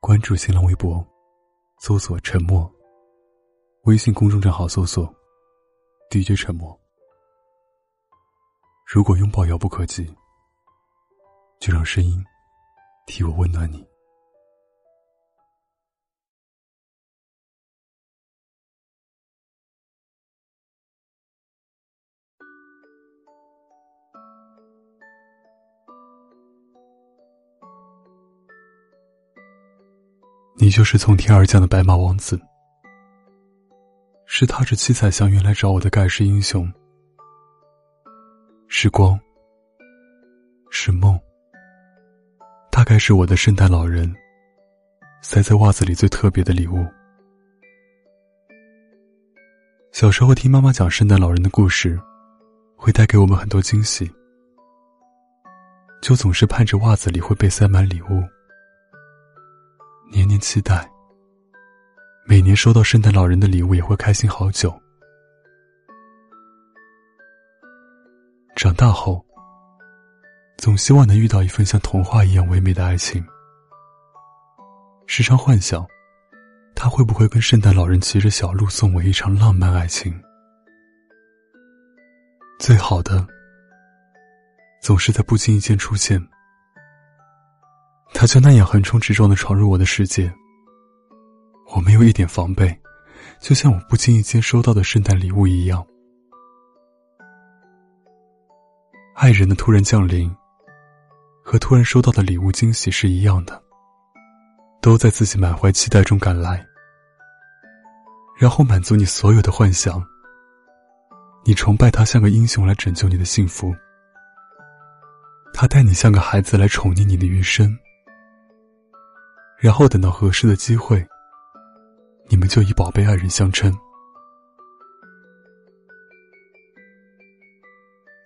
关注新浪微博，搜索“沉默”。微信公众账号搜索 “DJ 沉默”。如果拥抱遥不可及，就让声音替我温暖你。你就是从天而降的白马王子，是踏着七彩祥云来找我的盖世英雄。是光，是梦，大概是我的圣诞老人，塞在袜子里最特别的礼物。小时候听妈妈讲圣诞老人的故事，会带给我们很多惊喜，就总是盼着袜子里会被塞满礼物。年年期待，每年收到圣诞老人的礼物也会开心好久。长大后，总希望能遇到一份像童话一样唯美的爱情，时常幻想，他会不会跟圣诞老人骑着小鹿送我一场浪漫爱情？最好的，总是在不经意间出现。他就那样横冲直撞的闯入我的世界，我没有一点防备，就像我不经意间收到的圣诞礼物一样。爱人的突然降临，和突然收到的礼物惊喜是一样的，都在自己满怀期待中赶来，然后满足你所有的幻想。你崇拜他像个英雄来拯救你的幸福，他待你像个孩子来宠溺你的余生。然后等到合适的机会，你们就以宝贝爱人相称。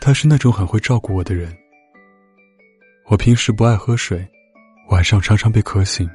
他是那种很会照顾我的人。我平时不爱喝水，晚上常常被渴醒。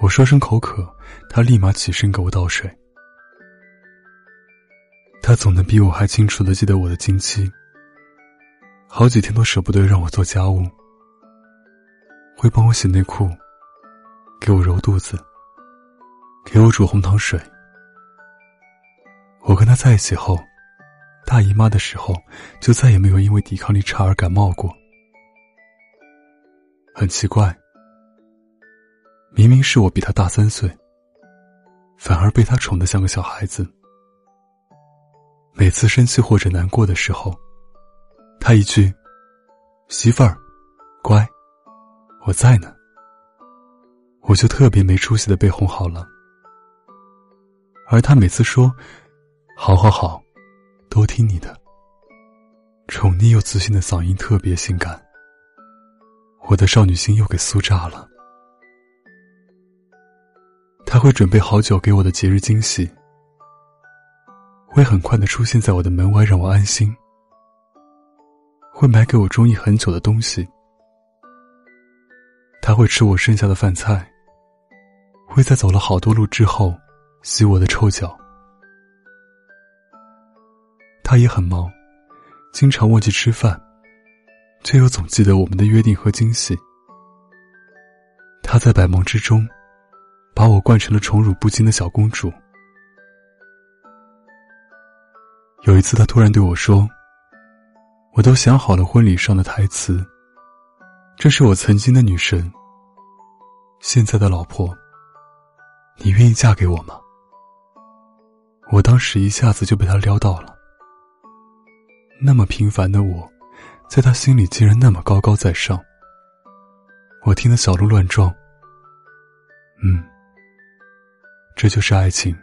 我说声口渴，他立马起身给我倒水。他总能比我还清楚的记得我的经期，好几天都舍不得让我做家务，会帮我洗内裤。给我揉肚子，给我煮红糖水。我跟他在一起后，大姨妈的时候就再也没有因为抵抗力差而感冒过。很奇怪，明明是我比他大三岁，反而被他宠得像个小孩子。每次生气或者难过的时候，他一句“媳妇儿，乖，我在呢。”我就特别没出息的被哄好了，而他每次说“好好好，都听你的”，宠溺又自信的嗓音特别性感，我的少女心又给酥炸了。他会准备好久给我的节日惊喜，会很快的出现在我的门外让我安心，会买给我中意很久的东西，他会吃我剩下的饭菜。会在走了好多路之后，洗我的臭脚。他也很忙，经常忘记吃饭，却又总记得我们的约定和惊喜。他在百忙之中，把我惯成了宠辱不惊的小公主。有一次，他突然对我说：“我都想好了婚礼上的台词，这是我曾经的女神，现在的老婆。”你愿意嫁给我吗？我当时一下子就被他撩到了。那么平凡的我，在他心里竟然那么高高在上。我听得小鹿乱撞。嗯，这就是爱情。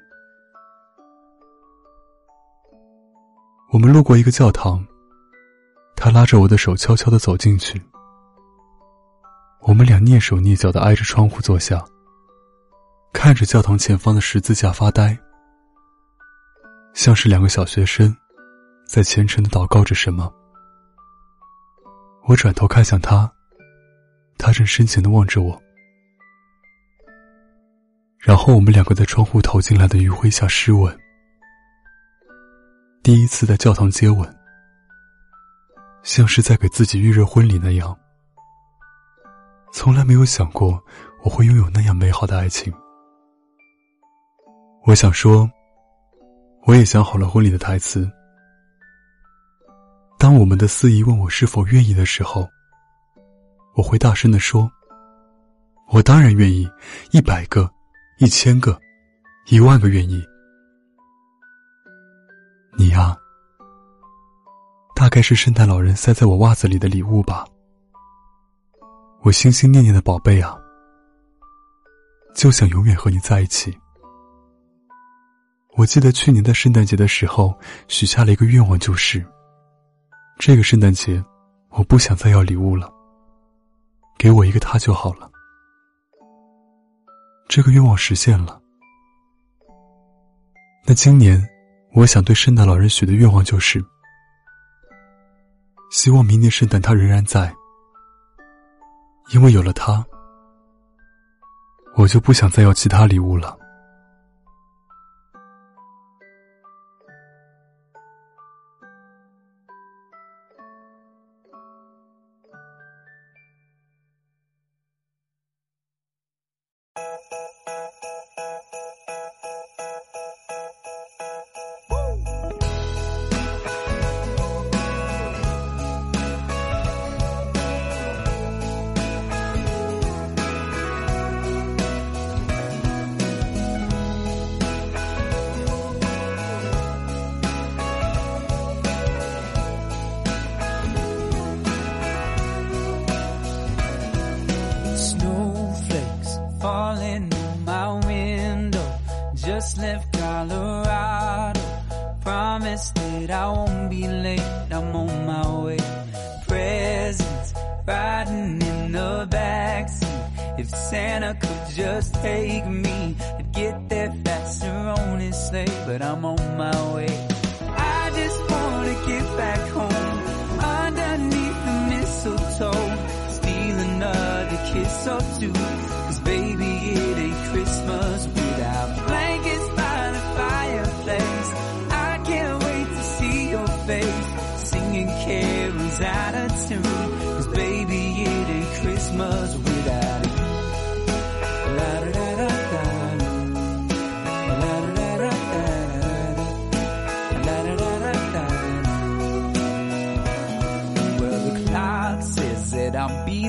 我们路过一个教堂，他拉着我的手悄悄的走进去。我们俩蹑手蹑脚的挨着窗户坐下。看着教堂前方的十字架发呆，像是两个小学生，在虔诚的祷告着什么。我转头看向他，他正深情的望着我，然后我们两个在窗户投进来的余晖下湿吻，第一次在教堂接吻，像是在给自己预热婚礼那样。从来没有想过。我会拥有那样美好的爱情。我想说，我也想好了婚礼的台词。当我们的司仪问我是否愿意的时候，我会大声的说：“我当然愿意，一百个，一千个，一万个愿意。”你呀，大概是圣诞老人塞在我袜子里的礼物吧。我心心念念的宝贝啊，就想永远和你在一起。我记得去年在圣诞节的时候，许下了一个愿望，就是。这个圣诞节，我不想再要礼物了。给我一个他就好了。这个愿望实现了。那今年，我想对圣诞老人许的愿望就是：希望明年圣诞他仍然在，因为有了他，我就不想再要其他礼物了。I'm on my way. Presents riding in the backseat. If Santa could just take me, I'd get there faster on his sleigh. But I'm on my way. I just wanna get back home underneath the mistletoe. Steal another kiss or two.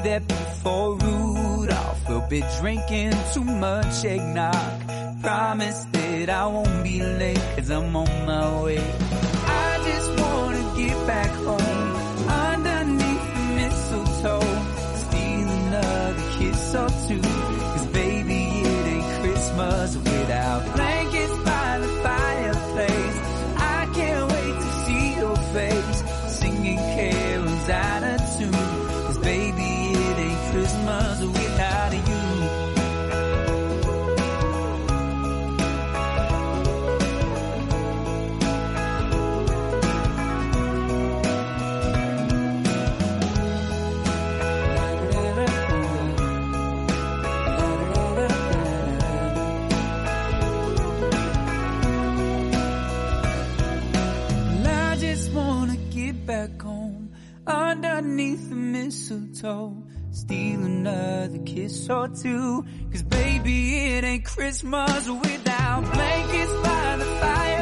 There before Rudolph. We'll be drinking too much eggnog. Promise that I won't be late, cause I'm on my way. I just wanna get back home underneath the mistletoe. Steal another kiss or two. Cause baby, it ain't Christmas without blankets by the fireplace.